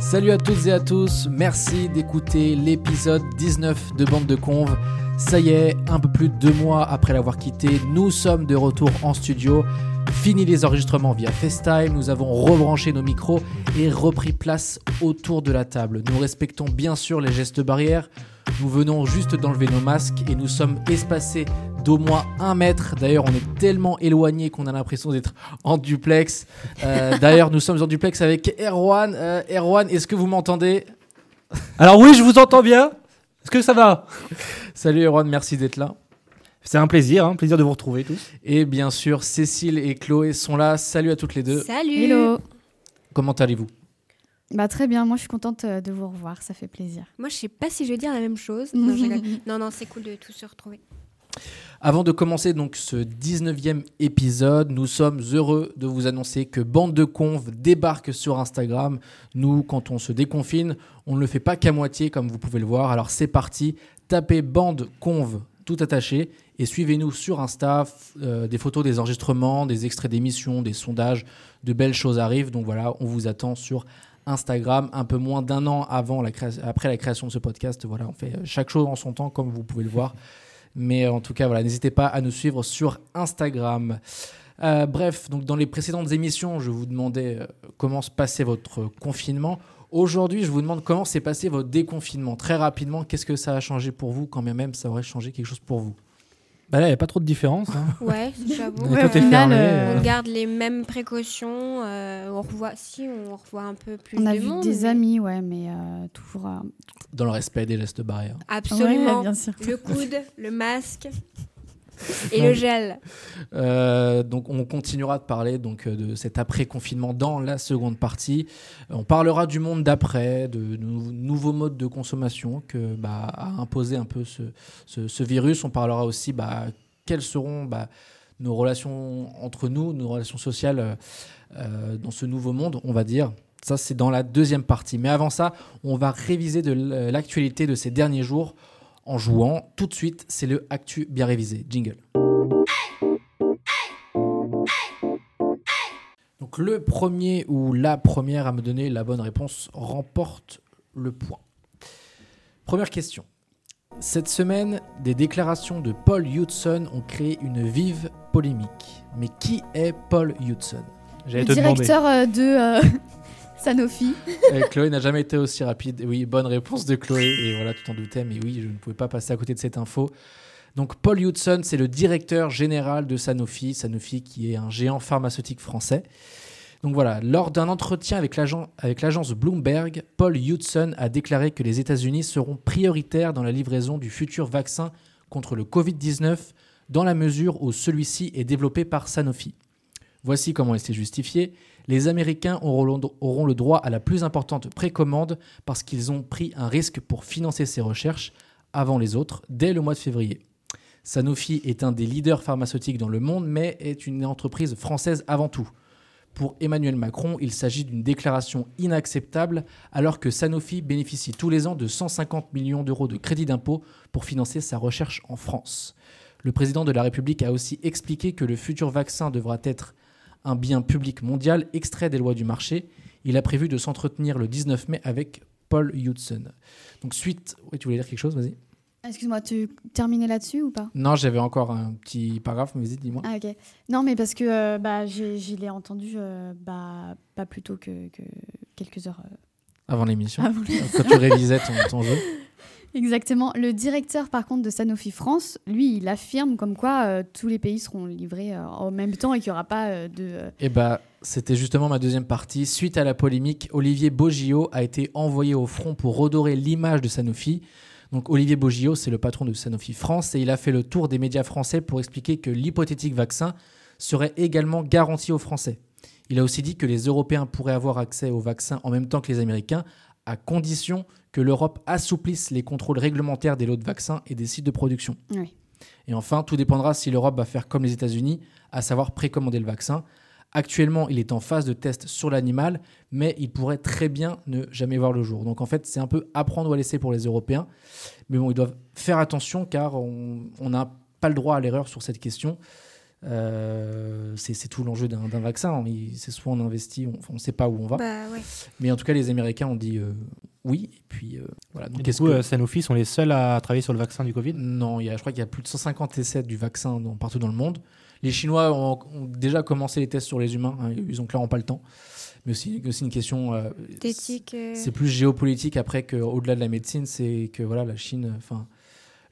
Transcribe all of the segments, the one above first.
Salut à toutes et à tous, merci d'écouter l'épisode 19 de Bande de Conve. Ça y est, un peu plus de deux mois après l'avoir quitté, nous sommes de retour en studio. Fini les enregistrements via FaceTime, nous avons rebranché nos micros et repris place autour de la table. Nous respectons bien sûr les gestes barrières. Nous venons juste d'enlever nos masques et nous sommes espacés d'au moins un mètre. D'ailleurs, on est tellement éloignés qu'on a l'impression d'être en duplex. Euh, D'ailleurs, nous sommes en duplex avec Erwan. Euh, Erwan, est-ce que vous m'entendez? Alors oui, je vous entends bien. Est-ce que ça va? Salut Erwan, merci d'être là. C'est un plaisir, un plaisir de vous retrouver tous. Et bien sûr, Cécile et Chloé sont là. Salut à toutes les deux. Salut Hello. Comment allez-vous? Bah très bien, moi je suis contente euh, de vous revoir, ça fait plaisir. Moi, je sais pas si je vais dire la même chose. Non, non, non, c'est cool de tous se retrouver. Avant de commencer donc ce 19e épisode, nous sommes heureux de vous annoncer que Bande de Conve débarque sur Instagram. Nous, quand on se déconfine, on ne le fait pas qu'à moitié comme vous pouvez le voir. Alors c'est parti, tapez Bande Conve tout attaché et suivez-nous sur Insta. Euh, des photos, des enregistrements, des extraits d'émissions, des sondages, de belles choses arrivent. Donc voilà, on vous attend sur Instagram un peu moins d'un an après la création de ce podcast. Voilà, on fait euh, chaque chose en son temps comme vous pouvez le voir. Mais en tout cas, voilà, n'hésitez pas à nous suivre sur Instagram. Euh, bref, donc dans les précédentes émissions, je vous demandais euh, comment se passait votre confinement. Aujourd'hui, je vous demande comment s'est passé votre déconfinement. Très rapidement, qu'est-ce que ça a changé pour vous, quand même ça aurait changé quelque chose pour vous? Bah là, il n'y a pas trop de différence. hein. Ouais, j'avoue. Ouais, au final, fermé, euh, On euh, garde les mêmes précautions. euh, on revoit, si on revoit un peu plus On a de vu monde, des mais- amis, ouais, mais euh, toujours. euh, Dans le respect des gestes barrières. Absolument. ouais, bien sûr. le coude, le masque et le gel. Euh, donc on continuera de parler donc euh, de cet après confinement dans la seconde partie. On parlera du monde d'après, de nou- nouveaux modes de consommation que bah, a imposé un peu ce, ce- ce virus. On parlera aussi bah, quelles seront bah, nos relations entre nous, nos relations sociales euh, dans ce nouveau monde, on va dire. Ça, c'est dans la deuxième partie. Mais avant ça, on va réviser de l'actualité de ces derniers jours en jouant. Tout de suite, c'est le Actu bien révisé. Jingle. Donc le premier ou la première à me donner la bonne réponse remporte le point. Première question. Cette semaine, des déclarations de Paul Hudson ont créé une vive polémique. Mais qui est Paul Hudson? J'allais Le te demander. directeur euh, de euh, Sanofi. Chloé n'a jamais été aussi rapide. Oui, bonne réponse de Chloé. Et voilà, tu t'en doutais, mais oui, je ne pouvais pas passer à côté de cette info. Donc, Paul Hudson, c'est le directeur général de Sanofi. Sanofi, qui est un géant pharmaceutique français. Donc voilà, lors d'un entretien avec l'agence Bloomberg, Paul Hudson a déclaré que les États-Unis seront prioritaires dans la livraison du futur vaccin contre le Covid-19 dans la mesure où celui-ci est développé par Sanofi. Voici comment il s'est justifié. Les Américains auront le droit à la plus importante précommande parce qu'ils ont pris un risque pour financer ces recherches avant les autres dès le mois de février. Sanofi est un des leaders pharmaceutiques dans le monde, mais est une entreprise française avant tout. Pour Emmanuel Macron, il s'agit d'une déclaration inacceptable alors que Sanofi bénéficie tous les ans de 150 millions d'euros de crédit d'impôt pour financer sa recherche en France. Le président de la République a aussi expliqué que le futur vaccin devra être un bien public mondial extrait des lois du marché. Il a prévu de s'entretenir le 19 mai avec Paul Hudson. Donc suite... Oui, tu voulais dire quelque chose? Vas-y. Excuse-moi, tu terminais là-dessus ou pas? Non, j'avais encore un petit paragraphe, mais vas-y, dis-moi. Ah ok. Non mais parce que euh, bah, j'ai- je l'ai entendu euh, bah, pas plus tôt que, que quelques heures euh, Avant l'émission, avant quand tu révisais ton, ton jeu. Exactement. Le directeur, par contre, de Sanofi France, lui, il affirme comme quoi euh, tous les pays seront livrés euh, en même temps et qu'il n'y aura pas euh, de. Eh bah, c'était justement ma deuxième partie. Suite à la polémique, Olivier Boggio a été envoyé au front pour redorer l'image de Sanofi. Donc Olivier Boggio, c'est le patron de Sanofi France et il a fait le tour des médias français pour expliquer que l'hypothétique vaccin serait également garanti aux Français. Il a aussi dit que les Européens pourraient avoir accès au vaccin en même temps que les Américains, à condition que l'Europe assouplisse les contrôles réglementaires des lots de vaccins et des sites de production. Oui. Et enfin, tout dépendra si l'Europe va faire comme les États-Unis, à savoir précommander le vaccin. Actuellement, il est en phase de test sur l'animal, mais il pourrait très bien ne jamais voir le jour. Donc en fait, c'est un peu apprendre ou à laisser pour les Européens. Mais bon, ils doivent faire attention car on on n'a pas le droit à l'erreur sur cette question. Euh, c'est tout l'enjeu d'un vaccin. Il- C'est soit on investit, on ne sait pas où on va. Bah ouais. Mais en tout cas, les Américains ont dit euh, oui. Et puis euh, voilà. Donc Et du coup, que- Sanofi sont les seuls à travailler sur le vaccin du Covid? Non, il y a, je crois qu'il y a plus de 150 essais du vaccin dans- partout dans le monde. Les Chinois ont, ont déjà commencé les tests sur les humains. hein, ils ont clairement pas le temps. Mais aussi, aussi une question. D'éthique. c'est plus géopolitique après qu'au-delà de la médecine, c'est que voilà, la Chine, enfin,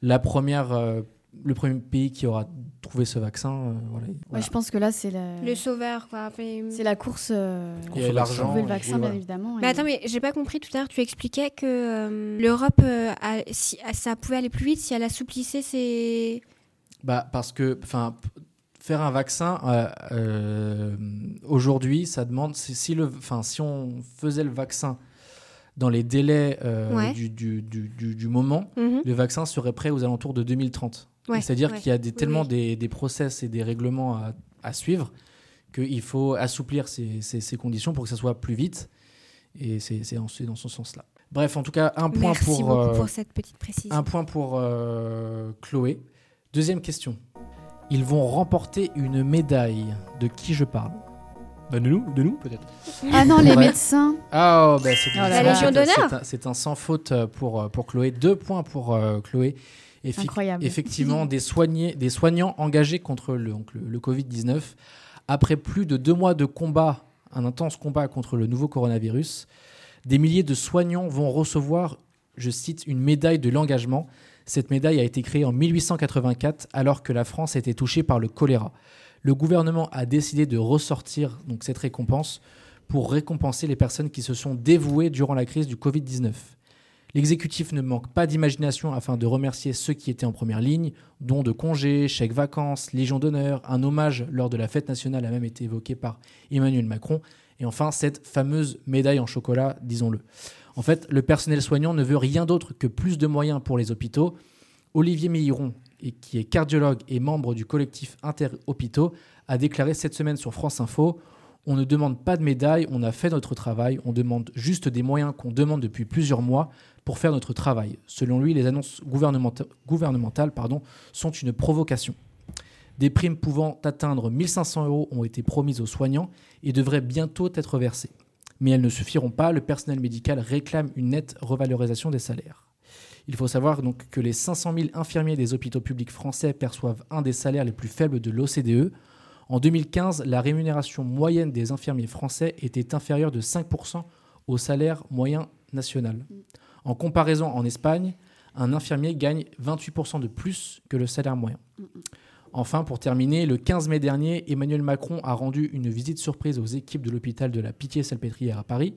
la première, euh, le premier pays qui aura trouvé ce vaccin, euh, voilà, Ouais, voilà. je pense que là, c'est la, Le sauveur, c'est la course. euh, Il y a pour l'argent, trouver le vaccin, oui, bien évidemment. Mais et- attends, mais j'ai pas compris tout à l'heure. Tu expliquais que euh, l'Europe, euh, si, ça pouvait aller plus vite si elle assouplissait ses. Bah, parce que, enfin, faire un vaccin euh, euh, aujourd'hui, ça demande si, si le, enfin, si on faisait le vaccin dans les délais euh, Ouais. du, du, du, du- du moment, Mhm. le vaccin serait prêt aux alentours de 2030. Ouais, C'est-à-dire ouais. qu'il y a des, tellement oui. Des, des process et des règlements à, à suivre qu'il faut assouplir ces, ces- ces conditions pour que ça soit plus vite. Et c'est dans ce sens-là. Bref, en tout cas, un point Merci pour, beaucoup euh, pour cette petite précision. un point pour euh, Chloé. Deuxième question. Ils vont remporter une médaille. De qui je parle? Bah, De nous, de nous peut-être. Ah non, les Ouais. médecins. Ah, oh, bah, c'est Oh là La là. Légion c'est- d'honneur. c'est un- C'est un sans faute euh, pour, euh, pour Chloé. Deux points pour euh, Chloé. Incroyable. Effectivement, des, soignés, des soignants engagés contre le, donc le, le Covid-19. Après plus de deux mois de combat, un intense combat contre le nouveau coronavirus, des milliers de soignants vont recevoir, je cite, une médaille de l'engagement. Cette médaille a été créée en 1884 alors que la France était touchée par le choléra. Le gouvernement a décidé de ressortir donc cette récompense pour récompenser les personnes qui se sont dévouées durant la crise du Covid-19. L'exécutif ne manque pas d'imagination afin de remercier ceux qui étaient en première ligne, dons de congés, chèques vacances, légion d'honneur, un hommage lors de la fête nationale a même été évoqué par Emmanuel Macron, et enfin cette fameuse médaille en chocolat, disons-le. En fait, le personnel soignant ne veut rien d'autre que plus de moyens pour les hôpitaux. Olivier Meilleron, et qui est cardiologue et membre du collectif Inter-Hôpitaux, a déclaré cette semaine sur France Info On ne demande pas de médaille, on a fait notre travail, on demande juste des moyens qu'on demande depuis plusieurs mois pour faire notre travail. Selon lui, les annonces gouvernementa- gouvernementales sont une provocation. Des primes pouvant atteindre 1500 euros ont été promises aux soignants et devraient bientôt être versées. Mais elles ne suffiront pas, le personnel médical réclame une nette revalorisation des salaires. Il faut savoir donc que les 500 000 infirmiers des hôpitaux publics français perçoivent un des salaires les plus faibles de l'OCDE. En 2015, la rémunération moyenne des infirmiers français était inférieure de 5% au salaire moyen national. En comparaison, en Espagne, un infirmier gagne 28% de plus que le salaire moyen. Enfin, pour terminer, le 15 mai dernier, Emmanuel Macron a rendu une visite surprise aux équipes de l'hôpital de la Pitié-Salpêtrière à Paris.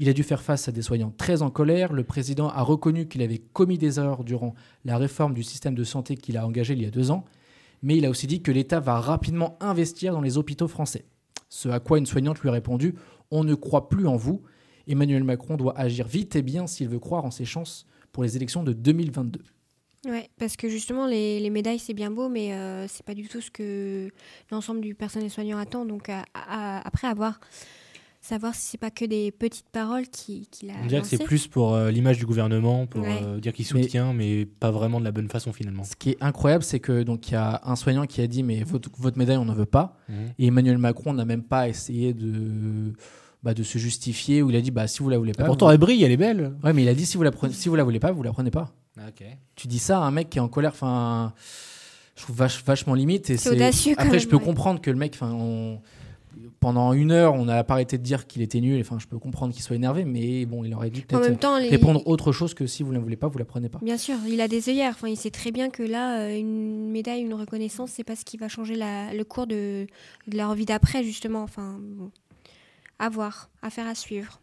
Il a dû faire face à des soignants très en colère. Le président a reconnu qu'il avait commis des erreurs durant la réforme du système de santé qu'il a engagée il y a deux ans. Mais il a aussi dit que l'État va rapidement investir dans les hôpitaux français. Ce à quoi une soignante lui a répondu On ne croit plus en vous. Emmanuel Macron doit agir vite et bien s'il veut croire en ses chances pour les élections de 2022. Ouais, parce que justement, les, les médailles, c'est bien beau, mais euh, c'est pas du tout ce que l'ensemble du personnel soignant attend. Donc, à- à- après, avoir savoir si c'est pas que des petites paroles qui- qu'il a. On dirait que c'est plus pour euh, l'image du gouvernement, pour Ouais. euh, dire qu'il soutient, mais... pas vraiment de la bonne façon finalement. Ce qui est incroyable, c'est que donc il y a un soignant qui a dit mais votre, votre médaille on n'en veut pas. Mhm. Et Emmanuel Macron n'a même pas essayé de bah, de se justifier où il a dit bah si vous la voulez pas. Pourtant, vous- elle brille, elle est belle. Ouais, mais il a dit si vous la prenez, si vous la voulez pas, vous la prenez pas. Ok. Tu dis ça à un mec qui est en colère, enfin, je trouve vache- vachement limite. Et C'est audacieux, quand Après, même, je peux ouais. comprendre que le mec, enfin, on- pendant une heure, on n'a pas arrêté de dire qu'il était nul. Enfin, je peux comprendre qu'il soit énervé, mais bon, il aurait dû En peut-être même temps, les- répondre autre chose que si vous ne la voulez pas, vous la prenez pas. Bien sûr, il a des œillères. Enfin, il sait très bien que là, euh, une médaille, une reconnaissance, c'est pas ce qui va changer la- le cours de, de leur vie d'après, justement. Enfin, bon. À voir, affaire à suivre.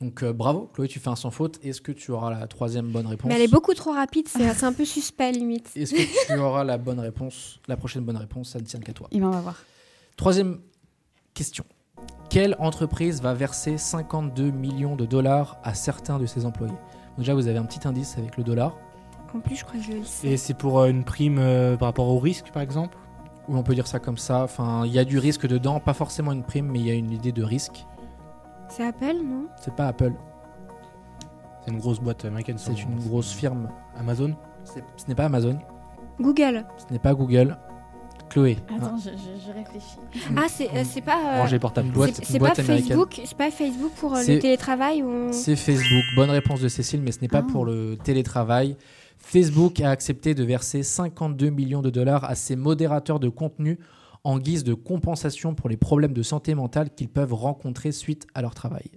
Donc euh, bravo, Chloé, tu fais un sans faute. Est-ce que tu auras la troisième bonne réponse? Mais elle est beaucoup trop rapide, c'est un peu suspect limite. Est-ce que tu auras la bonne réponse La prochaine bonne réponse, ça ne tient qu'à toi. On va voir. Troisième question. Quelle entreprise va verser 52 millions de dollars à certains de ses employés? Donc Déjà, vous avez un petit indice avec le dollar. En plus, je crois que je le sais. Et c'est pour euh, une prime euh, par rapport au risque, par exemple? Oui, on peut dire ça comme ça. Enfin, il y a du risque dedans, pas forcément une prime, mais il y a une idée de risque. C'est Apple, non? C'est pas Apple, C'est une grosse boîte américaine. c'est une grosse firme. Amazon? Ce n'est pas Amazon, Google. ce n'est pas Google. Chloé, hein, Attends, je, je- je réfléchis. Ah, c'est euh, pas. euh, portable. C'est- pas américaine. Facebook, c'est pas Facebook pour euh, le télétravail ou c'est Facebook. Bonne réponse de Cécile, mais ce n'est pas Ah. pour le télétravail. Facebook a accepté de verser 52 millions de dollars à ses modérateurs de contenu en guise de compensation pour les problèmes de santé mentale qu'ils peuvent rencontrer suite à leur travail.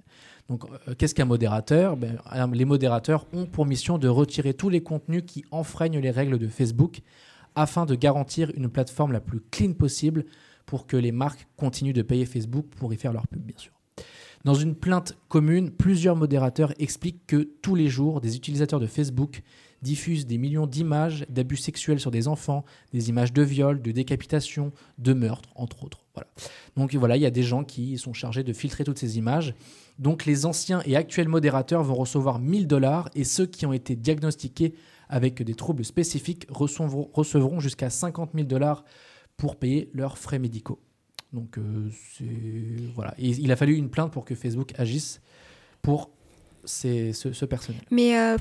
Donc, euh, qu'est-ce qu'un modérateur? Ben, Les modérateurs ont pour mission de retirer tous les contenus qui enfreignent les règles de Facebook afin de garantir une plateforme la plus clean possible pour que les marques continuent de payer Facebook pour y faire leur pub, bien sûr. Dans une plainte commune, plusieurs modérateurs expliquent que tous les jours, des utilisateurs de Facebook diffusent des millions d'images d'abus sexuels sur des enfants, des images de viol, de décapitation, de meurtre, entre autres. Voilà. Donc voilà, il y a des gens qui sont chargés de filtrer toutes ces images. Donc les anciens et actuels modérateurs vont recevoir 1000 dollars et ceux qui ont été diagnostiqués avec des troubles spécifiques recevront, jusqu'à 50 000 dollars pour payer leurs frais médicaux. Donc euh, voilà. Il a fallu une plainte pour que Facebook agisse pour ce, personnel. Mais euh,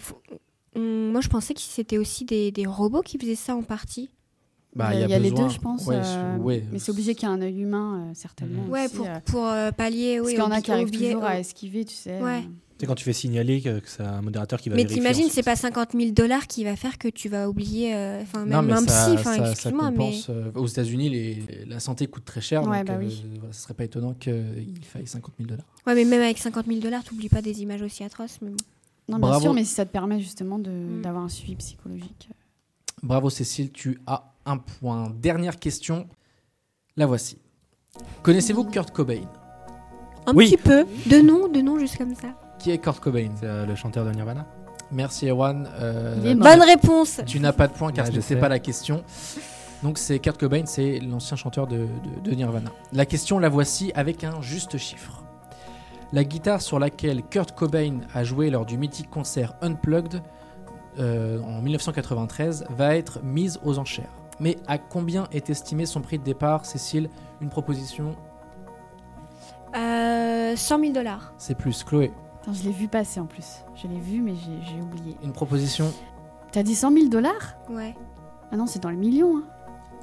moi, je pensais que c'était aussi des, des robots qui faisaient ça en partie. Bah, il y a, il y a les deux, je pense. ouais, euh, ouais, mais c'est obligé qu'il y ait un œil humain, euh, certainement. Ouais, aussi, pour, euh, pour euh, pallier. parce Oui, qu'il y en a qui arrivent toujours à esquiver, tu sais. Ouais. euh. C'est quand tu fais signaler que, que c'est un modérateur qui va Mais t'imagines, c'est pas 50 000 dollars qui va faire que tu vas oublier. euh, Enfin, Non, même mais un ça, psy. Enfin, excuse-moi, mais. euh, aux États-Unis, la santé coûte très cher. Ouais, donc, bah euh, oui. voilà, ce serait pas étonnant qu'il faille 50 000 dollars. Ouais, mais même avec 50 000 dollars, t'oublies pas des images aussi atroces. Mais bon. Non, bien Bravo. sûr, mais si ça te permet justement de- Mm. d'avoir un suivi psychologique. Bravo Cécile, tu as un point. Dernière question, la voici. Connaissez-vous Kurt Cobain? Un Oui. petit peu. De nom, de nom, juste comme ça. Qui est Kurt Cobain C'est euh, le chanteur de Nirvana? Merci Erwan. Euh, Il est tu- Bonne réponse. Tu n'as pas de point car Ouais, ce je sais. pas la question. Donc c'est Kurt Cobain, c'est l'ancien chanteur de, de- de Nirvana. La question la voici avec un juste chiffre. La guitare sur laquelle Kurt Cobain a joué lors du mythique concert Unplugged euh, en 1993 va être mise aux enchères. Mais à combien est estimé son prix de départ, Cécile? Une proposition, Euh, 100 000 dollars. c'est plus. Chloé, Attends, je l'ai vu passer en plus. Je l'ai vu, mais j'ai j'ai oublié. une proposition, T'as dit 100 000 dollars? Ouais. Ah non, c'est dans les millions. Hein.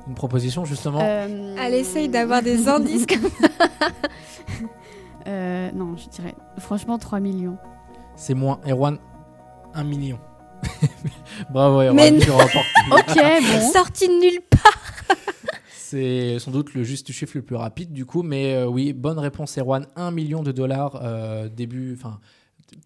une proposition justement? Euh, Elle essaye d'avoir des indices. comme- euh, non, je dirais franchement 3 millions. C'est moins. Erwan, Un million. bravo Erwan, Mais tu remportes. Ok, bon. Sorti de nulle part. C'est sans doute le juste chiffre le plus rapide du coup, mais euh, oui, bonne réponse Erwan, 1 million de dollars euh, début, enfin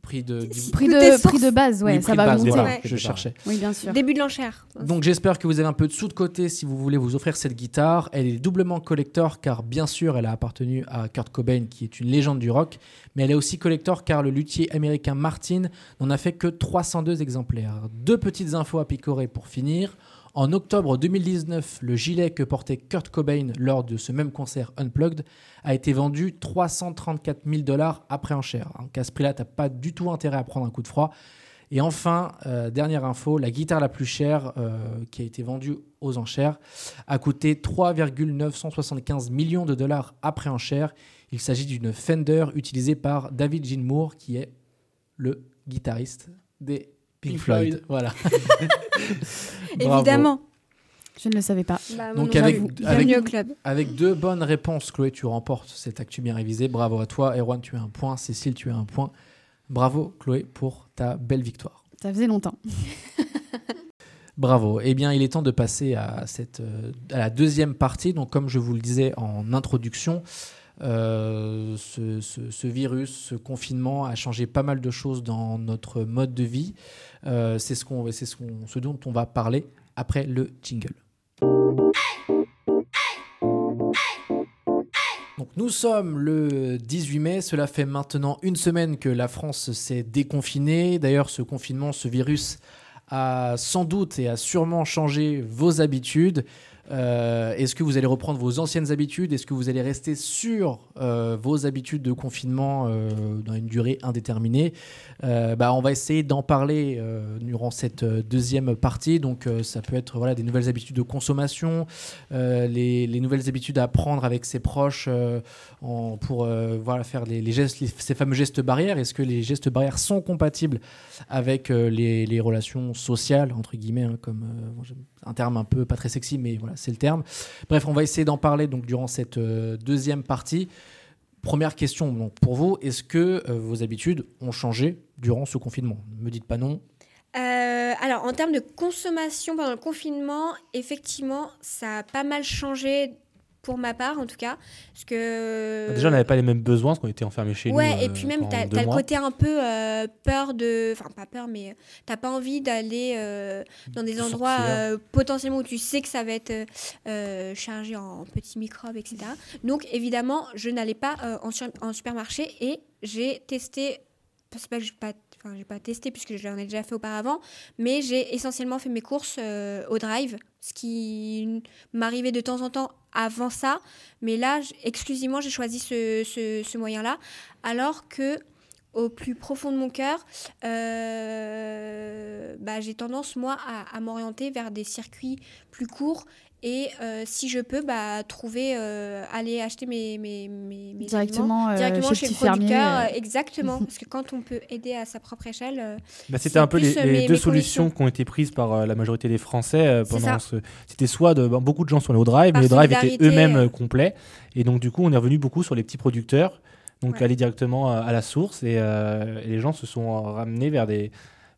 prix de Prix de, prix de base, ouais, oui, ça va base, monter. voilà, Ouais. je cherchais. Oui, bien sûr. Début de l'enchère. Donc j'espère que vous avez un peu de sous de côté si vous voulez vous offrir cette guitare. Elle est doublement collector car bien sûr elle a appartenu à Kurt Cobain qui est une légende du rock, mais elle est aussi collector car le luthier américain Martin n'en a fait que 302 exemplaires. Deux petites infos à picorer pour finir. En octobre 2019, le gilet que portait Kurt Cobain lors de ce même concert Unplugged a été vendu 334 000 dollars après enchère. Donc à ce prix-là, t'as pas du tout intérêt à prendre un coup de froid. Et enfin, euh, dernière info, la guitare la plus chère euh, qui a été vendue aux enchères a coûté 3,975 millions de dollars après enchère. Il s'agit d'une Fender utilisée par David Gilmour, qui est le guitariste des Pink, Floyd. Floyd. Voilà. Bravo. Évidemment. Je ne le savais pas. Bah, Donc avec- au club. Avec deux bonnes réponses, Chloé, tu remportes cette actu bien révisée. Bravo à toi. Erwan, tu as un point. Cécile, tu as un point. Bravo, Chloé, pour ta belle victoire. Ça faisait longtemps. Bravo. Eh bien, il est temps de passer à, cette, euh, à la deuxième partie. Donc, comme je vous le disais en introduction, euh, ce, virus, ce confinement a changé pas mal de choses dans notre mode de vie. Euh, c'est ce, ce dont on va parler après le jingle. Donc nous sommes le 18 mai, cela fait maintenant une semaine que la France s'est déconfinée. D'ailleurs, ce confinement, ce virus a sans doute et a sûrement changé vos habitudes. Euh, Est-ce que vous allez reprendre vos anciennes habitudes? Est-ce que vous allez rester sur euh, vos habitudes de confinement euh, dans une durée indéterminée? Bah, On va essayer d'en parler durant cette deuxième partie. Donc ça peut être voilà, des nouvelles habitudes de consommation, les, les nouvelles habitudes à prendre avec ses proches pour voilà, faire les, ces fameux gestes barrières. Est-ce que les gestes barrières sont compatibles avec les, relations sociales, entre guillemets, hein, comme un terme un peu pas très sexy, mais voilà, c'est le terme. Bref, on va essayer d'en parler donc durant cette euh, deuxième partie. Première question donc, pour vous, est-ce que euh, vos habitudes ont changé durant ce confinement? Ne me dites pas non. Euh, alors, en termes de consommation pendant le confinement, effectivement, ça a pas mal changé pour ma part, en tout cas. Parce que... Bah, Déjà, on n'avait pas les mêmes besoins parce qu'on était enfermés chez ouais, nous. et euh, puis même, pendant t'as as le côté un peu euh, peur de. Enfin, pas peur, mais euh, t'as pas envie d'aller euh, dans des De endroits euh, potentiellement où tu sais que ça va être euh, chargé en petits microbes, etc. Donc, évidemment, je n'allais pas euh, en supermarché et j'ai testé. C'est pas que j'ai pas. Enfin, j'ai pas testé puisque je l'en ai déjà fait auparavant, mais j'ai essentiellement fait mes courses euh, au drive, ce qui m'arrivait de temps en temps avant ça, mais là, exclusivement, j'ai choisi ce, moyen-là, alors que au plus profond de mon cœur, euh, bah, j'ai tendance, moi, à m'orienter vers des circuits plus courts et, euh, si je peux, bah, trouver, euh, aller acheter mes, mes, mes, mes aliments Directement, euh, directement chez chez, le le producteur. exactement, parce que quand on peut aider à sa propre échelle, Bah, c'était un peu les, plus, les mes- deux mes solutions qui ont été prises par la majorité des Français euh, pendant ce. C'était soit de. bon, beaucoup de gens sont allés au drive, Par mais les drives étaient solidarité, eux-mêmes complets. Et donc, du coup, on est revenu beaucoup sur les petits producteurs. Donc, Ouais. aller directement à, à la source. Et, euh, et les gens se sont ramenés vers des,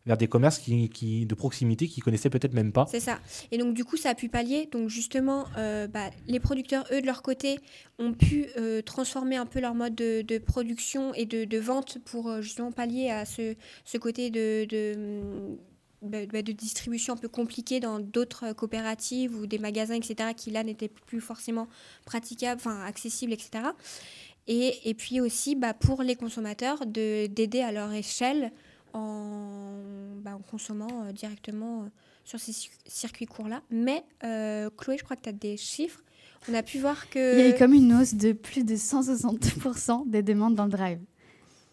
vers des commerces qui, de proximité qu'ils connaissaient peut-être même pas. C'est ça. Et donc, du coup, ça a pu pallier. Donc, justement, euh, bah, les producteurs, eux, de leur côté, ont pu euh, transformer un peu leur mode de, production et de, vente pour euh, justement pallier à ce, ce côté de. de hum, bah, bah, distribution un peu compliqué dans d'autres coopératives ou des magasins, etc., qui là n'étaient plus forcément praticables, enfin accessibles, etc. Et, et puis aussi pour les consommateurs de- d'aider à leur échelle en, bah, en consommant euh, directement euh, sur ces cir- circuits courts-là. Mais euh, Chloé, je crois que tu as des chiffres. On a pu voir que... Il y a eu comme une hausse de plus de 160% des demandes dans le drive.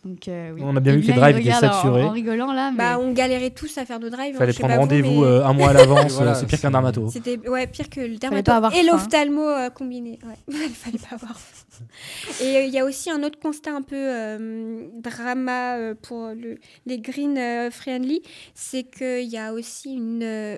Donc, euh, oui. On a bien vu que les drives étaient en- saturés. En, rigolant là, mais Bah, on galérait tous à faire nos drives. Il hein, fallait prendre rendez-vous mais euh, un mois à l'avance. Voilà, euh, c'est pire qu'un dermato. C'était ouais, pire que le dermato et faim. l'ophtalmo euh, combiné. Ouais. Il fallait pas avoir faim. Et euh, il y a aussi un autre constat un peu euh, drama euh, pour le- les green euh, friendly, c'est qu'il y a aussi une euh,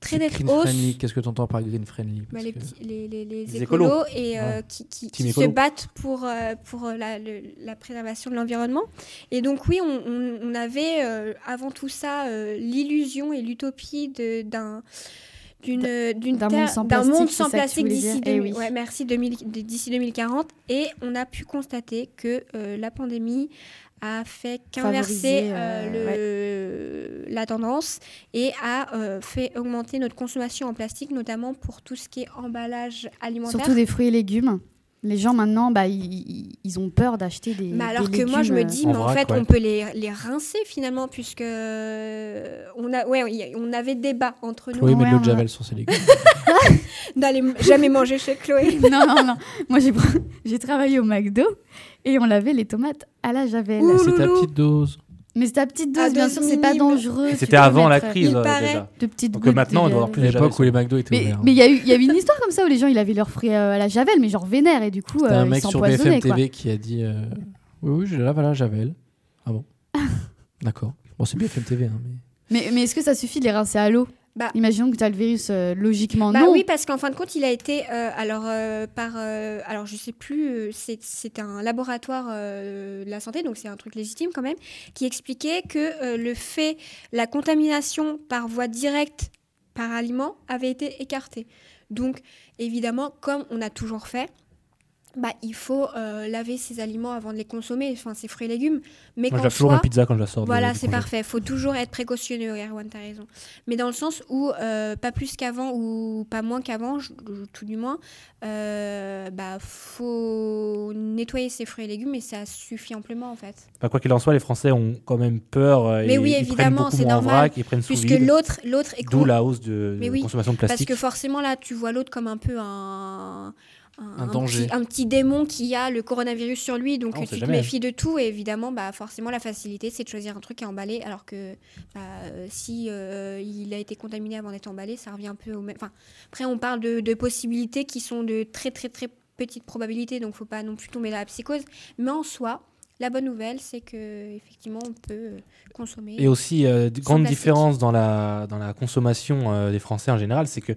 très green hausse. friendly, qu'est-ce que tu entends par green friendly? Bah, les, petits- les, les, les Les écolos, écolos. et euh, Ouais. qui, qui- Team qui se battent pour, euh, pour la, le- la préservation de l'environnement. Et donc oui, on, on- on avait euh, avant tout ça euh, l'illusion et l'utopie de- d'un d'une d'une d'un terre- monde sans d'un plastique, sans plastique d'ici Eh 2000 oui. ouais, merci 2000 de- d'ici 2040 et on a pu constater que euh, la pandémie a fait qu'inverser euh, le- la tendance et a euh, fait augmenter notre consommation en plastique, notamment pour tout ce qui est emballage alimentaire. surtout des fruits et légumes. Les gens maintenant, bah, ils, ont peur d'acheter des. Mais alors des que moi, je me légumes, dis, en mais en vrac, fait, ouais. on peut les, les rincer finalement, puisque euh, on, a, ouais, on avait débat entre nous. De Ouais, l'eau de a- Javel sur ses légumes. D'aller jamais manger chez Chloé. non, non, non. Moi, j'ai j'ai travaillé au McDo et on lavait les tomates à la javel. C'est ta petite dose. Mais c'est ta petite dose, À bien sûr, c'est pas dangereux. C'était avant la crise Il euh, paraît. déjà. De petites Donc gouttes maintenant, on doit avoir plus À de l'époque où Javel, les McDo étaient Mais ouverts. mais il y, a eu- y une histoire comme ça où les gens ils avaient leurs fruits euh, à la javel, mais genre vénère, et du coup, euh, un ils mec sur BFM quoi. TV qui a dit euh, Oui, oui, je lave à la Javel. Ah bon D'accord. Bon, c'est BFM TV. Hein, mais... Mais, mais est-ce que ça suffit de les rincer à l'eau? Bah. Imaginons que tu as le virus, euh, logiquement Bah non. oui, parce qu'en fin de compte, il a été, euh, alors euh, par, euh, alors je sais plus, euh, c'est un laboratoire de la santé, donc c'est un truc légitime quand même, qui expliquait que le fait, la contamination par voie directe par aliment avait été écartée. Donc évidemment, comme on a toujours fait, bah, il faut euh, laver ses aliments avant de les consommer, enfin ses fruits et légumes. Mais Moi, je toujours soi- pizza quand je la sors. Voilà, c'est parfait. faut toujours être précautionneux, Erwan, t'as raison. Mais dans le sens où, euh, pas plus qu'avant ou pas moins qu'avant, tout du moins, euh, bah, faut nettoyer ses fruits et légumes et ça suffit amplement en fait. Enfin, quoi qu'il en soit, les Français ont quand même peur. euh, Mais et oui, ils évidemment, c'est normal, vrac, ils prennent Puisque l'autre, l'autre est D'où la hausse de, Mais de oui, consommation de Parce plastique. que forcément, là, tu vois l'autre comme un peu un. Un danger. Petit, un petit démon qui a le coronavirus sur lui, donc Ah, on tu te méfies de tout. Et évidemment, bah, forcément, la facilité, c'est de choisir un truc à emballer. Alors que bah, euh, si euh, il a été contaminé avant d'être emballé, ça revient un peu au même. Enfin, après, on parle de, de possibilités qui sont de très, très, très petites probabilités, donc faut pas non plus tomber dans la psychose. Mais en soi, la bonne nouvelle, c'est que effectivement, on peut euh, consommer. Et aussi, euh, de- grande plastique. différence dans la, dans la consommation euh, des Français en général, c'est que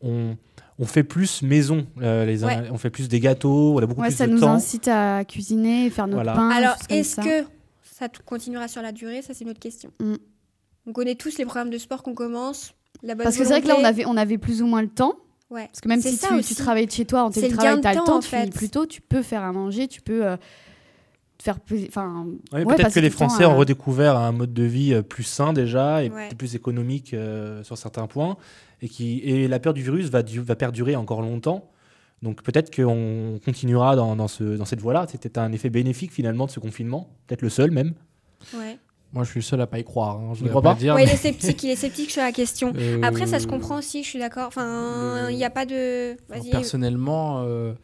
on, on fait plus maison. euh, les, Ouais. On fait plus des gâteaux, on a beaucoup Ouais, plus ça de nous temps. incite à cuisiner, faire notre Voilà. pain. Alors, est-ce ça. que ça continuera sur la durée? Ça, c'est une autre question. Mm. On connaît tous les programmes de sport qu'on commence. La bonne Parce que c'est vrai que là, on avait, on avait plus ou moins le temps. Ouais. Parce que même si ça tu, travailles de chez toi en C'est le télétravail, tu as le temps, temps, en tu finis fait. plus tôt, tu peux faire à manger, tu peux euh, faire plaisir. Enfin, Ouais, ouais, Peut-être que les Français ont redécouvert un mode de vie euh, plus sain déjà et Ouais. plus économique euh, sur certains points. Et, qui, et la peur du virus va, du- va perdurer encore longtemps. Donc peut-être qu'on continuera dans, dans, ce, dans cette voie-là. C'était un effet bénéfique finalement de ce confinement. Peut-être le seul même. Ouais. Moi, je suis le seul à pas y croire. hein, je voudrais crois pas dire. Ouais, il est sceptique, il est sceptique sur la question. Euh, Après, ça se comprend aussi, je suis d'accord. Enfin, le- il n'y a pas de. Personnellement, euh,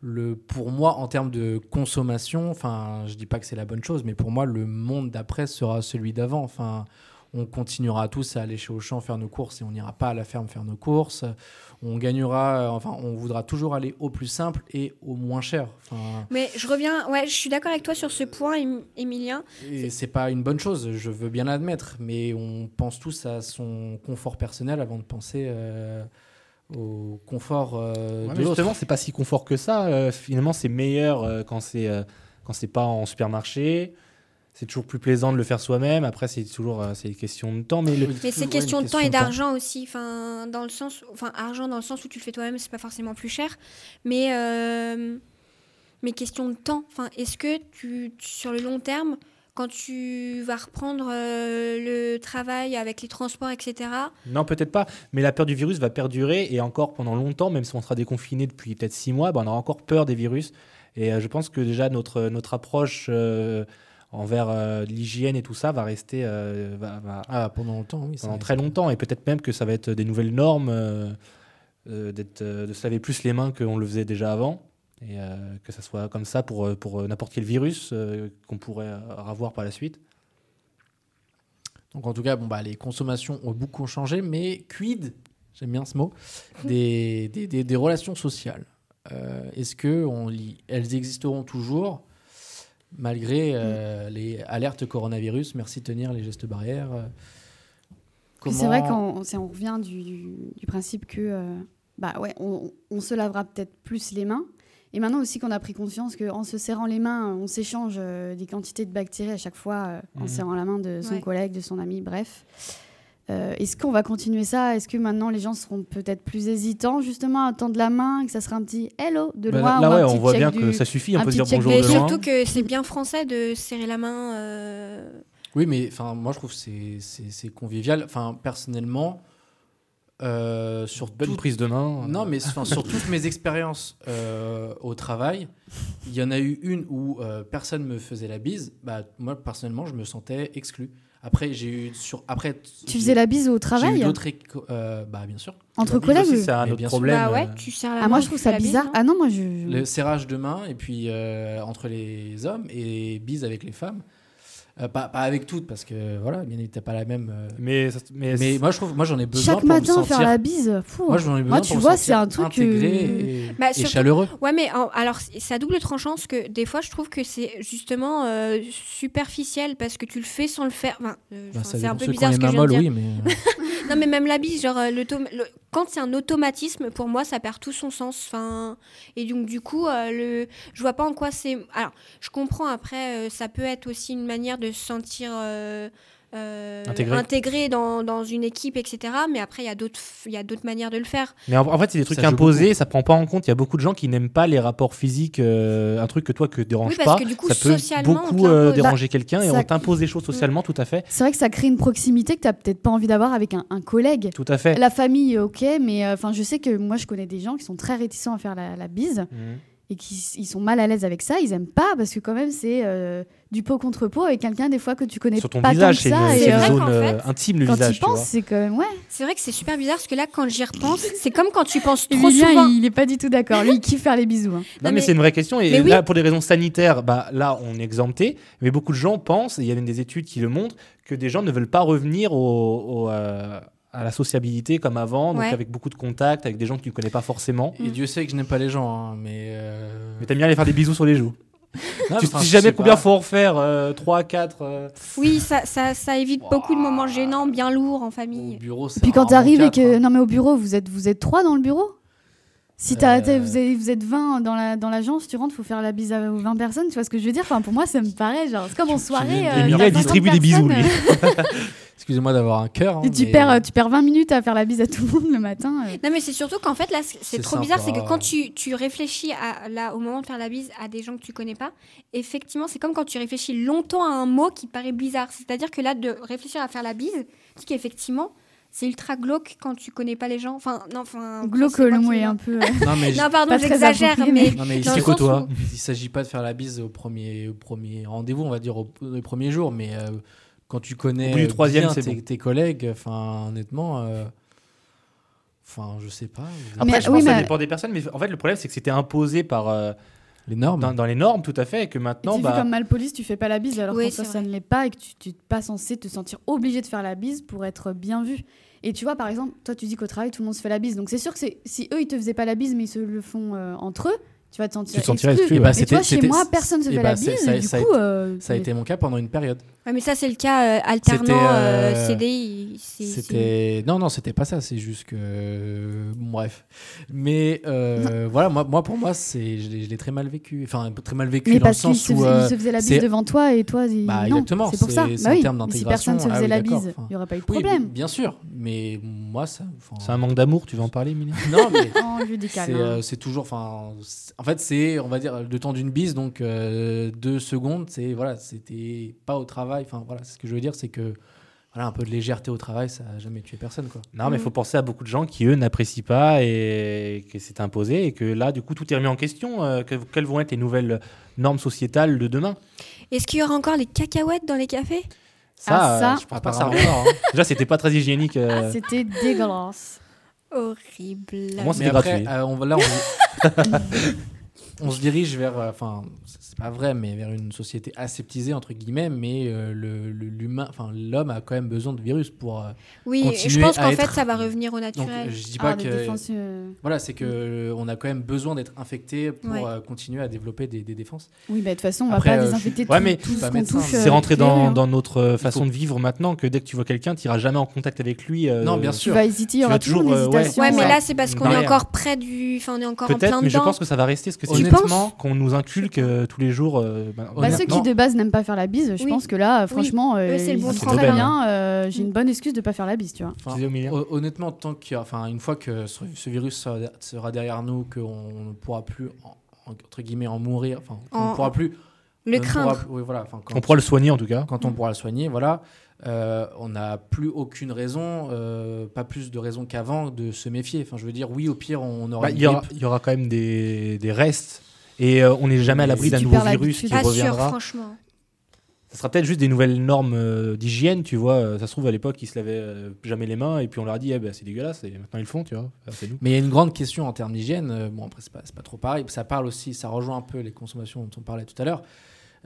le, pour moi, en termes de consommation, enfin, je dis pas que c'est la bonne chose, mais pour moi, le monde d'après sera celui d'avant. Enfin, on continuera tous à aller chez Auchan faire nos courses et on n'ira pas à la ferme faire nos courses. On gagnera, enfin, on voudra toujours aller au plus simple et au moins cher. Enfin, Mais je reviens, ouais, je suis d'accord avec toi sur ce point, Em- Emilien. et c'est pas une bonne chose, je veux bien l'admettre, mais on pense tous à son confort personnel avant de penser euh, au confort euh, Ouais, de justement, c'est pas si confort que ça. Euh, finalement, c'est meilleur euh, quand c'est euh, quand c'est pas en supermarché. C'est toujours plus plaisant de le faire soi-même. Après, c'est toujours euh, c'est une question de temps. Mais le, Mais c'est Ouais, question de temps question et d'argent aussi. Enfin, dans le sens, enfin, argent dans le sens où tu le fais toi-même, c'est pas forcément plus cher. Mais, euh, mais question de temps. Enfin, est-ce que tu, tu- sur le long terme, quand tu vas reprendre euh, le travail avec les transports, etc. Non, peut-être pas. Mais la peur du virus va perdurer et encore pendant longtemps, même si on sera déconfiné depuis peut-être six mois, bah, on aura encore peur des virus. Et euh, je pense que déjà notre, notre approche euh, envers euh, l'hygiène et tout ça va rester euh, va- va- Ah, pendant longtemps, oui. pendant très longtemps. Et peut-être même que ça va être des nouvelles normes, euh, euh, d'être, euh, de se laver plus les mains qu'on le faisait déjà avant. Et euh, que ça soit comme ça pour, euh, pour euh, n'importe quel virus euh, qu'on pourrait avoir par la suite. Donc en tout cas, bon, bah, les consommations ont beaucoup changé, mais quid, j'aime bien ce mot, des, des, des- des relations sociales? Euh, Est-ce que on lit, elles existeront toujours malgré euh, les alertes coronavirus? Merci de tenir les gestes barrières. c'est vrai qu'on on revient du, du- du principe que euh, bah ouais, on, on se lavera peut-être plus les mains. Et maintenant aussi qu'on a pris conscience qu'en se serrant les mains, on s'échange euh, des quantités de bactéries à chaque fois euh, en Mhm. serrant la main de son Ouais. collègue, de son ami, bref. Euh, Est-ce qu'on va continuer ça? Est-ce que maintenant les gens seront peut-être plus hésitants justement à tendre la main, que ça sera un petit hello de Bah, loin là, ou un ouais, petit on voit bien du- que ça suffit. On un peut dire bonjour Mais de loin. surtout que c'est bien français de serrer la main. euh, Oui, mais enfin, moi je trouve que c'est convivial. Enfin, personnellement, euh, sur tout- prise de main. Non, mais enfin, sur toutes mes expériences euh, au travail, il y en a eu une où euh, personne me faisait la bise. Bah, moi, personnellement, je me sentais exclu. Après, j'ai eu sur après. Tu faisais la bise au travail d'autres? euh, bah bien sûr. entre collègues c'est un autre problème. Bah ouais, euh, tu serres la Ah main. moi je trouve ça bise, bizarre. non Ah non moi je Le serrage de main et puis euh, entre les hommes et bise avec les femmes. Euh, pas, pas avec toutes parce que voilà, bien n'était pas la même. euh, Mais, ça- mais, mais moi je trouve, moi j'en ai besoin chaque pour me matin sentir. faire la bise. fou. Moi j'en ai besoin Moi, pour tu me vois, sentir c'est un truc, intégré euh, et, Bah, et surtout- chaleureux. Ouais, mais en- alors c'est à double tranchant parce que des fois je trouve que c'est justement euh, superficiel parce que tu le fais sans le faire. Enfin, euh, Bah, c'est un peu bizarre ce que je viens de dire. oui, mais. Non, mais même la bise, genre, le- quand c'est un automatisme, pour moi, ça perd tout son sens. Et donc, du coup, euh, le... je vois pas en quoi c'est. Alors, je comprends après, euh, ça peut être aussi une manière de se sentir. Euh, Intégré. intégré dans, dans une équipe, etc. Mais après, il y a d'autres il y a d'autres manières de le faire. Mais en, en fait, c'est des trucs Ça imposés, ça prend pas en compte. Il y a beaucoup de gens qui n'aiment pas les rapports physiques, euh, un truc que toi que te dérange Oui, parce pas. que du coup, ça peut beaucoup euh, déranger quelqu'un et ça- on t'impose des choses socialement, tout à fait. C'est vrai que ça crée une proximité que tu n'as peut-être pas envie d'avoir avec un, un collègue. Tout à fait. La famille, ok, mais euh, enfin, je sais que moi, je connais des gens qui sont très réticents à faire la, la bise Mhm. et qui ils sont mal à l'aise avec ça. Ils aiment pas parce que quand même, c'est euh, du pot contre pot avec quelqu'un des fois que tu connais Sur ton pas visage, tant que ça. c'est et, une vrai zone qu'en euh, fait, intime, le quand visage. tu tu penses, c'est quand même ouais. C'est vrai que c'est super bizarre parce que là, quand j'y repense, c'est comme quand tu penses trop Emilien, souvent. il est pas du tout d'accord. Lui, il kiffe faire les bisous. hein. Non, Non, mais, mais- c'est une vraie question. Et oui. là, pour des raisons sanitaires, bah, là, on est exempté. Mais beaucoup de gens pensent, et il y a même des études qui le montrent, que des gens ne veulent pas revenir au, au, euh, à la sociabilité comme avant, donc Ouais. avec beaucoup de contacts, avec des gens que tu ne connais pas forcément. Mm. Et Dieu sait que je n'aime pas les gens, hein, mais. euh, Mais t'aimes bien aller faire des bisous sur les joues. Non, tu enfin, sais jamais combien pas. faut en refaire euh, 3, 4 Oui, ça, ça, ça évite beaucoup de moments gênants, bien lourds en Au famille. bureau, c'est Puis quand rarement t'arrives et que hein. non mais au bureau, vous êtes vous êtes trois dans le bureau? Si t'as- Euh. vous, êtes, vous êtes 20 dans la dans l'agence, tu rentres, faut faire la bise à- aux 20 personnes. Tu vois ce que je veux dire? Enfin pour moi, ça me paraît genre c'est comme en Tu- tu soirée. euh, 50 distribue des bisous, lui. Excusez-moi d'avoir un cœur. hein, Et tu mais- perds, tu perds 20 minutes à faire la bise à tout le monde le matin. euh. Non, mais c'est surtout qu'en fait, là, c'est- trop sympa. bizarre. C'est que quand tu, tu réfléchis à, là, au moment de faire la bise à des gens que tu connais pas, effectivement, c'est comme quand tu réfléchis longtemps à un mot qui paraît bizarre. C'est-à-dire que là, de réfléchir à faire la bise, tu dis qu'effectivement, c'est ultra glauque quand tu connais pas les gens. Enfin, non, enfin. Glauque, le mot est un peu. euh, Non, mais Non, pardon, Pas très j'exagère, mais. Non, mais il côtoie. où- Il s'agit pas de faire la bise au premier, au premier rendez-vous, on va dire au, au premier jour, mais euh, quand tu connais du troisième, bien c'est tes, bon. tes collègues, enfin honnêtement, euh, enfin je sais pas. Après, Mais- je pense que ça dépend des personnes, mais en fait, le problème, c'est que c'était imposé par, euh, les normes. dans, dans les normes, tout à fait, et que Et maintenant, tu bah, vu comme malpolice, tu fais pas la bise alors Oui, c'est ça vrai. ne l'est pas et que tu n'es pas censé te sentir obligé de faire la bise pour être bien vu. Et tu vois, par exemple, toi tu dis qu'au travail tout le monde se fait la bise, donc c'est sûr que si eux ils te faisaient pas la bise mais ils se le font euh, entre eux, tu vas te sentir Tu te sentirais exclu, exclu. ouais. Bah, Et chez moi personne se et fait bah, la bise, ça- et du ça coup. euh, Ça a été mon cas pendant une période. Ouais, mais ça, c'est le cas euh, alternant euh, euh, CDI. C'était non non c'était pas ça c'est juste que euh, bref mais euh, voilà moi, moi pour moi c'est je l'ai très mal vécu enfin très mal vécu Mais dans le parce sens se, où faisaient- euh, ils se faisaient la bise devant toi et toi, ils- Bah, non, exactement, c'est pour ça. Bah oui. si personne se Ah faisait oui, la bise, il y aurait pas eu de oui, problème. bien sûr mais moi ça c'est un manque d'amour, tu veux en parler, Emilia non mais Oh, dis c'est toujours enfin en fait c'est on va dire le temps d'une bise donc deux secondes c'est voilà c'était pas au travail enfin voilà c'est ce que je veux dire c'est que voilà un peu de légèreté au travail ça a jamais tué personne quoi Non, mais il Mm. faut penser à beaucoup de gens qui, eux, n'apprécient pas et que c'est imposé et que là, du coup, tout est remis en question. Euh, que- quelles vont être les nouvelles normes sociétales de demain Est-ce qu'il y aura encore les cacahuètes dans les cafés? Ça, Ah, ça, euh, je pense pas ça apparemment. reviendra. hein. Déjà, c'était pas très hygiénique. euh, Ah, C'était dégueulasse. Horrible. Moi, c'était gratuit. euh, on là on, on se dirige vers euh, enfin c'est pas vrai mais vers une société aseptisée entre guillemets mais euh, l'humain enfin l'homme a quand même besoin de virus pour euh, Oui, et je continuer pense qu'en être- fait, ça va revenir au donc naturel. je dis pas Ah, que défenses, euh, voilà c'est que euh, on a quand même besoin d'être infecté pour Ouais. euh, continuer à développer des, des défenses Oui, bah, de toute façon, on Après, va pas euh, désinfecter je- ouais, tout, mais tout ce qu'on touche. mais- C'est rentré dans, hein. dans notre façon faut- de vivre maintenant que dès que tu vois quelqu'un, tu iras jamais en contact avec lui. euh, Non, bien Tu sûr. vas hésiter, il y Tu aura toujours ouais. mais là, c'est parce qu'on est encore près du. Enfin, on est encore en plein Peut-être, mais je dedans. pense que ça va rester. Que c'est honnêtement qu'on nous inculque euh, tous les jours. euh, bah, Bah, ceux qui de base n'aiment pas faire la bise, je Oui. pense que là, franchement, euh, Eux, c'est le bon très bien. euh, J'ai Mm. une bonne excuse de pas faire la bise, tu vois. Enfin, honnêtement tant qu'il enfin une fois que ce, ce virus sera, derrière nous qu'on ne pourra plus en- en- entre guillemets en mourir enfin qu'on En- ne pourra plus Le on ne pourra craindre. oui, voilà quand, On pourra le soigner en tout cas. quand on pourra le soigner voilà euh, on n'a plus aucune raison euh, pas plus de raison qu'avant de se méfier enfin je veux dire oui au pire on aura Bah, une Il y, aura, il y aura quand même des, des restes. Et euh, on n'est jamais à l'abri d'un nouveau virus qui. Pas sûr, reviendra. franchement. Ça sera peut-être juste des nouvelles normes d'hygiène, tu vois. Ça se trouve, à l'époque, ils se lavaient jamais les mains et puis on leur a dit, eh ben, c'est dégueulasse, et maintenant ils le font, tu vois. Enfin, c'est nous. mais il y a une grande question en termes d'hygiène bon après c'est pas, c'est pas trop pareil ça parle aussi ça rejoint un peu les consommations dont on parlait tout à l'heure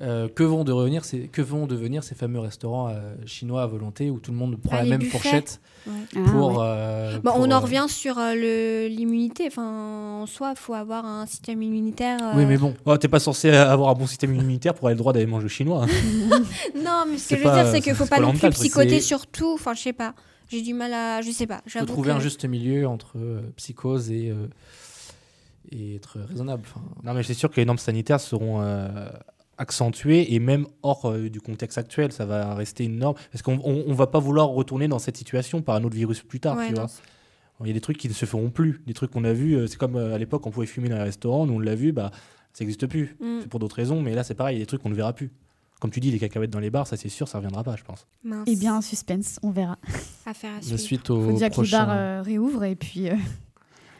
Euh, que vont devenir ces que vont devenir ces fameux restaurants euh, chinois à volonté où tout le monde prend Ah, la même buffets. fourchette Ah, pour, ouais. euh, Bon, pour, on en revient sur euh, l'immunité. Enfin, en soi, il faut avoir un système immunitaire. euh, oui mais bon Oh, T'es pas censé avoir un bon système immunitaire pour avoir le droit d'aller manger chinois. hein. Non, mais ce que je veux dire, c'est qu'il c'est faut pas non plus psychoter sur tout. Enfin, je sais pas. J'ai du mal à. Je sais pas. faut trouver que- un juste milieu entre euh, psychose et, euh, et être raisonnable. Enfin, non, mais c'est sûr que les normes sanitaires seront euh, accentué et même hors euh, du contexte actuel, ça va rester une norme. Parce qu'on on, on va pas vouloir retourner dans cette situation par un autre virus plus tard, Ouais, tu vois. Il y a des trucs qui ne se feront plus. Des trucs qu'on a vus, euh, c'est comme euh, à l'époque, on pouvait fumer dans les restaurants, nous on l'a vu, bah, ça n'existe plus. Mm. C'est pour d'autres raisons, mais là c'est pareil, il y a des trucs qu'on ne verra plus. Comme tu dis, les cacahuètes dans les bars, ça c'est sûr, ça reviendra pas, je pense. Mince. Eh bien, suspense, on verra. Affaire à De suivre. suite Il au faut déjà que les bars euh, réouvrent et puis euh,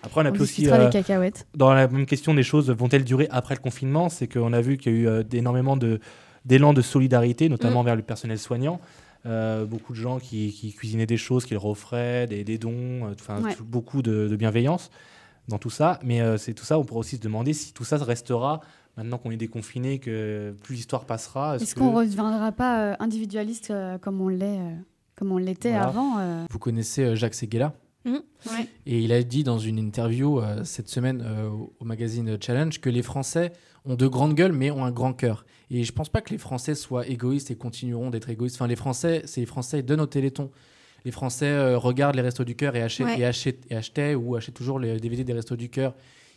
Après, on a on pu aussi, euh, des cacahuètes. dans la même question des choses, vont-elles durer après le confinement? C'est qu'on a vu qu'il y a eu euh, énormément de- d'élan de, solidarité, Mm. notamment vers le personnel soignant. Euh, beaucoup de gens qui, qui cuisinaient des choses, qui leur offraient, des, des dons, euh, enfin Ouais. tout- beaucoup de, de bienveillance dans tout ça. Mais euh, c'est tout ça, on pourrait aussi se demander si tout ça restera maintenant qu'on est déconfiné, que plus l'histoire passera. Est-ce qu'on ne reviendra pas euh, individualiste euh, comme on l'est, euh, comme on l'était Voilà. avant euh, Vous connaissez euh, Jacques Seguela? Ouais. Et il a dit dans une interview euh, cette semaine euh, au- magazine Challenge que les Français ont de grandes gueules mais ont un grand cœur. Et je pense pas que les Français soient égoïstes et continueront d'être égoïstes. Enfin, les Français, c'est les Français donnent au Téléthon. Les Français euh, regardent les Restos du Cœur et, achètent, Ouais. et, achètent, et achetaient ou achètent toujours les DVD des Restos du Cœur.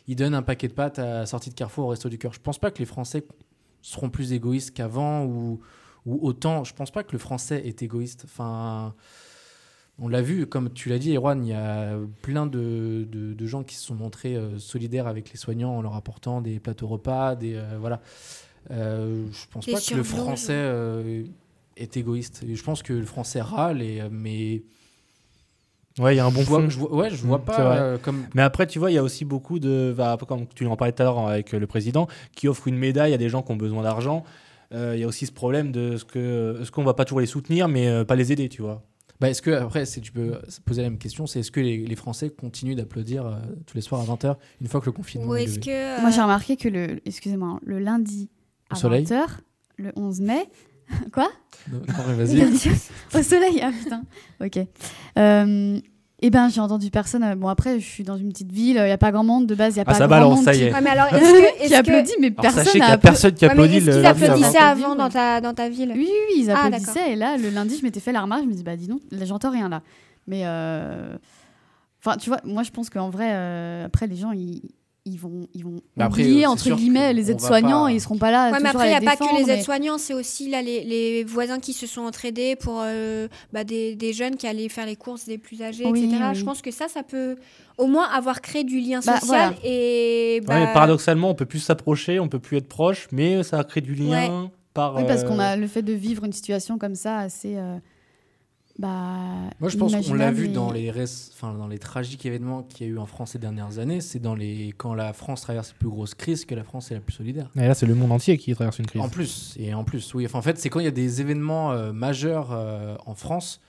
Ils donnent un paquet de pâtes à la sortie de Carrefour au Resto du Cœur. Je pense pas que les Français seront plus égoïstes qu'avant ou, ou autant. Je pense pas que le Français est égoïste. Enfin, on l'a vu, comme tu l'as dit, Erwan, il y a plein de, de- de gens qui se sont montrés euh, solidaires avec les soignants en leur apportant des plateaux repas, des euh, voilà. Euh, je pense Des pas que le. Français euh, est égoïste. Et je pense que le Français râle, et, mais Ouais, il y a un bon je vois, fond. je vois- ouais, je vois Mm, c'est pas euh, comme Mais après, tu vois, il y a aussi beaucoup de. bah, comme tu en parlais tout à l'heure avec le président, qui offre une médaille à des gens qui ont besoin d'argent. Euh, Il y a aussi ce problème de ce que est-ce qu'on va pas toujours les soutenir, mais euh, pas les aider, tu vois. Bah, est-ce que, après, si tu peux se poser la même question, c'est est-ce que les, les Français continuent d'applaudir euh, tous les soirs à 20h une fois que le confinement Ou est que. Moi, j'ai euh, remarqué que le, excusez-moi, le lundi à soleil 20h, le 11 mai, quoi? Non, non, mais vas-y. Au soleil, ah putain. Ok. Euh, eh ben, j'ai entendu personne. Bon, après, je suis dans une petite ville, il n'y a pas grand monde. De base, il n'y a Ah, pas ça grand balance, monde ça qui- y est. Ouais, mais alors, est-ce que. qui est-ce que- applaudit, mais Alors personne sachez qu'il y n'a a personne qui Ouais, mais applaudit le lundi avant. applaudissaient avant. dans ta, dans ta ville? Oui, oui, oui, ils Ah, applaudissaient. et là, le lundi, je m'étais fait la remarque. Je me dis, bah dis donc, là, j'entends rien là. Mais. euh, Enfin, tu vois, moi, je pense qu'en vrai, euh, après, les gens, ils. Ils vont, ils vont Mais après, oublier, euh, entre guillemets, les aides-soignants pas- et ils seront pas là. Ouais, mais après, il n'y a pas que les mais- aides-soignants, c'est aussi là, les, les voisins qui se sont entraidés pour euh, bah, des, des jeunes qui allaient faire les courses des plus âgés, Oui, etc. oui. Je pense que ça, ça peut au moins avoir créé du lien Bah, social. voilà. Et Ouais, bah, mais paradoxalement, on peut plus s'approcher, on peut plus être proche, mais ça a créé du lien par. Oui, parce euh, qu'on a le fait de vivre une situation comme ça assez. euh, bah, Moi, je pense qu'on l'a vu dans les, res- enfin, dans les tragiques événements qu'il y a eu en France ces dernières années. C'est dans les quand la France traverse les plus grosses crises que la France est la plus solidaire. Et là, c'est le monde entier qui traverse une crise. En plus, et en plus, oui. Enfin, en fait, c'est quand il y a des événements euh, majeurs euh, en France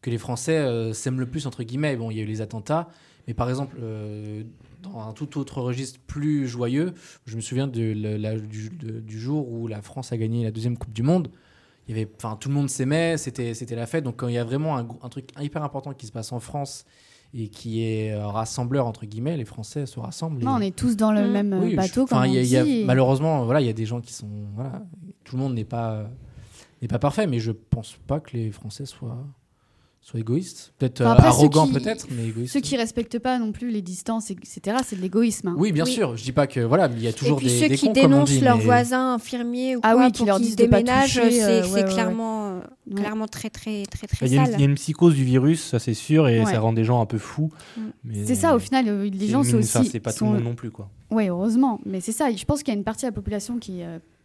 que les Français euh, s'aiment le plus entre guillemets. Bon, il y a eu les attentats, mais par exemple, euh, dans un tout autre registre plus joyeux, je me souviens de la- la- du, de- du jour où la France a gagné la deuxième Coupe du Monde. Il y avait, enfin, tout le monde s'aimait, c'était, c'était la fête. Donc, quand il y a vraiment un, truc hyper important qui se passe en France et qui est euh, rassembleur entre guillemets, les Français se rassemblent. Non, et- on est tous dans le Mm. même euh, oui, bateau, enfin, comme il y a- on il y a- dit, et- Malheureusement, voilà, il y a des gens qui sont. Voilà, tout le monde n'est pas, n'est pas parfait, mais je pense pas que les Français soient, soient égoïstes. Peut-être Enfin, euh, qui- peut-être, mais égoïstes. Ceux qui respectent pas non plus les distances, etc., c'est de l'égoïsme. hein. Oui, bien Oui. sûr. Je dis pas que. Voilà, mais il y a Et toujours puis des, ceux des qui cons, dénoncent dit, leurs mais- voisins infirmiers ou Ah quoi oui, qui pour leur qu'ils disent de pas déménagent, toucher, c'est euh, c'est ouais, ouais, clairement, euh, Ouais. clairement très très très très Il y, a une, sale. il y a une psychose du virus, ça c'est sûr, et Ouais. ça rend des gens un peu fous. Mm. mais- C'est ça, au final, euh, les gens sont aussi. C'est pas tout sont- le monde non plus, quoi. Oui, heureusement. Mais c'est ça. Je pense qu'il y a une partie de la population qui,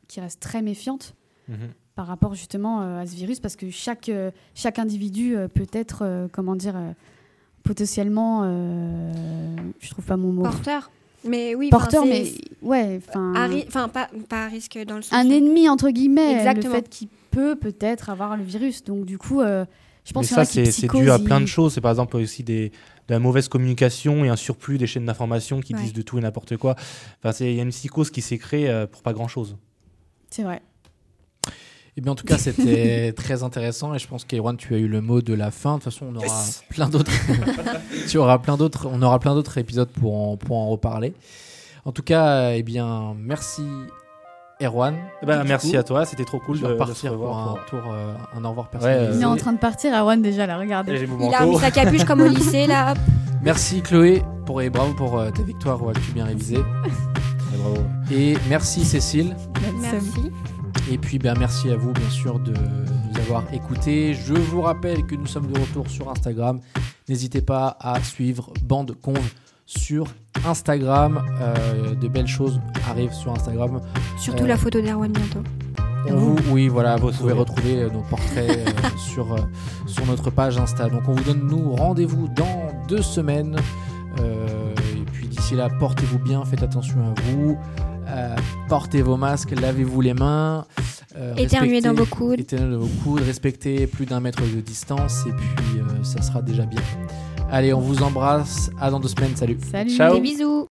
qui reste très méfiante Mhm. Par rapport justement euh, à ce virus parce que chaque, euh, chaque individu euh, peut être, comment dire, potentiellement. euh, je trouve pas mon mot. Porteur. Mais oui, Porteur, mais ouais, enfin. pas, pas à risque dans le sens. Un ennemi, entre guillemets. Exactement. Le fait qu'il peut peut-être avoir le virus. Donc, du coup, euh, je pense Mais ça, c'est dû à plein de choses. C'est par exemple aussi des, de la mauvaise communication et un surplus des chaînes d'information qui Ouais. disent de tout et n'importe quoi. Enfin, c'est- il y a une psychose qui s'est créée euh, pour pas grand-chose. C'est vrai. Eh bien, en tout cas, c'était très intéressant et je pense qu'Erwan, tu as eu le mot de la fin. De toute façon, on aura plein d'autres. tu auras plein d'autres. On aura plein d'autres épisodes pour en, pour en reparler. En tout cas, eh bien, merci Erwan. Eh ben, merci coup, à toi, c'était trop cool de, repartir pour un pour- tour, euh, un au revoir Ouais, personnalisé. Il est Euh, en train de partir, Erwan, déjà, là, mon Il a remis sa capuche comme au lycée, là. hop. Merci Chloé pour et bravo pour euh, ta victoire au Actu bien révisé. Ouais, bravo. Et merci Cécile. Somme. Merci. Et puis ben, merci à vous bien sûr de nous avoir écoutés. Je vous rappelle que nous sommes de retour sur Instagram. N'hésitez pas à suivre Bande Conve sur Instagram. Euh, de belles choses arrivent sur Instagram. Surtout Euh, la photo d'Erwan bientôt. On vous- oui, voilà, vous pouvez retrouver euh, nos portraits euh, sur, euh, sur notre page Insta. Donc on vous donne nous rendez-vous dans deux semaines. Euh, et puis d'ici là, portez-vous bien, faites attention à vous. Euh, portez vos masques, lavez-vous les mains. euh, Éternuez dans respectez- vos coudes. éternuez dans vos coudes, respectez plus d'un mètre de distance et puis euh, ça sera déjà bien. Allez, on vous embrasse. À dans deux semaines. Salut. Salut. Ciao. Des bisous.